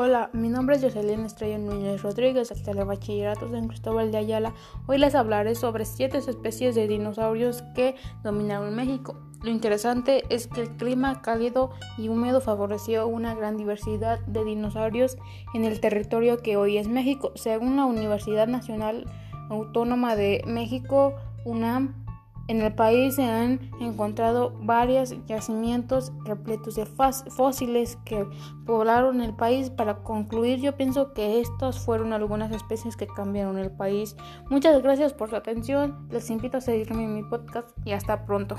Hola, mi nombre es Jocelyn Estrella Núñez Rodríguez, del Telebachillerato San Cristóbal de Ayala. Hoy les hablaré sobre siete especies de dinosaurios que dominaron México. Lo interesante es que el clima cálido y húmedo favoreció una gran diversidad de dinosaurios en el territorio que hoy es México. Según la Universidad Nacional Autónoma de México, UNAM, en el país se han encontrado varios yacimientos repletos de fósiles que poblaron el país. Para concluir, yo pienso que estas fueron algunas especies que cambiaron el país. Muchas gracias por su atención. Les invito a seguirme en mi podcast y hasta pronto.